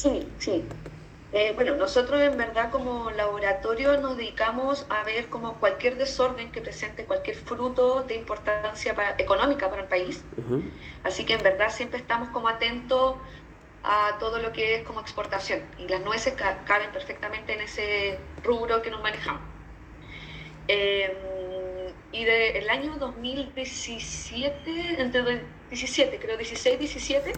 Sí, sí. Eh, bueno, nosotros en verdad como laboratorio nos dedicamos a ver como cualquier desorden que presente cualquier fruto de importancia económica para el país. Así que en verdad siempre estamos como atentos a todo lo que es como exportación y las nueces caben perfectamente en ese rubro que nos manejamos. Em, y del año 2017, entre 17, creo 16, 17,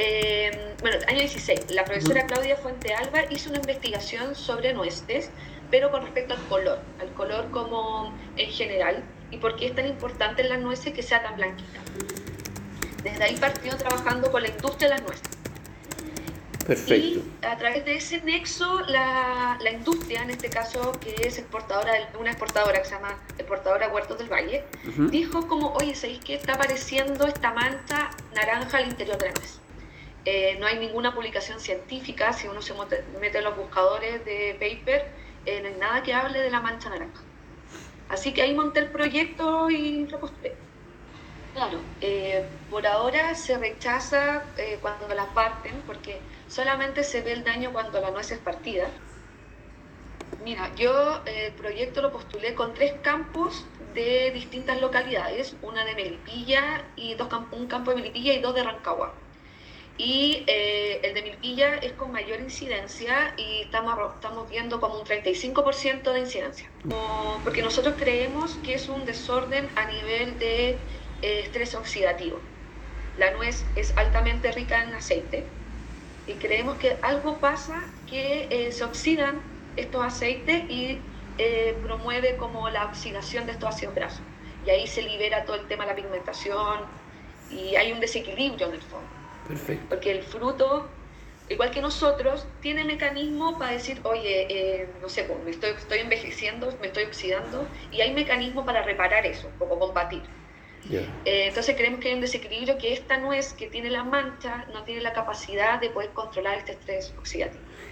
eh, bueno, año 16, la profesora Claudia Fuente Alba hizo una investigación sobre nueces, pero con respecto al color, al color como en general, y por qué es tan importante en las nueces que sea tan blanquita. Desde ahí partió trabajando con la industria de las nueces. Perfecto. Y a través de ese nexo, la, la, industria, en este caso, que es exportadora, una exportadora que se llama Exportadora Huertos del Valle, dijo como, oye, ¿sabéis qué está apareciendo esta mancha naranja al interior de la nuez? Eh, no hay ninguna publicación científica, si uno se mete en los buscadores de paper, eh, no hay nada que hable de la mancha naranja. Así que ahí monté el proyecto y lo postulé. Claro, eh, por ahora se rechaza cuando la parten, porque solamente se ve el daño cuando la nuez es partida. Mira, yo el proyecto lo postulé con tres campos de distintas localidades, una de Melipilla y dos, un campo de Melipilla y dos de Rancagua y eh, el de Milquilla es con mayor incidencia y estamos, estamos viendo como un 35% de incidencia. porque nosotros creemos que es un desorden a nivel de eh, estrés oxidativo. La nuez es altamente rica en aceite y creemos que algo pasa que eh, se oxidan estos aceites y promueve como la oxidación de estos ácidos grasos. Y ahí se libera todo el tema de la pigmentación y hay un desequilibrio en el fondo. Porque el fruto, igual que nosotros, tiene mecanismo para decir, oye, eh, no sé, pues, me estoy, estoy envejeciendo, me estoy oxidando, y hay mecanismo para reparar eso, como combatir. Eh, entonces creemos que hay un desequilibrio que esta nuez que tiene la mancha no tiene la capacidad de poder controlar este estrés oxidativo.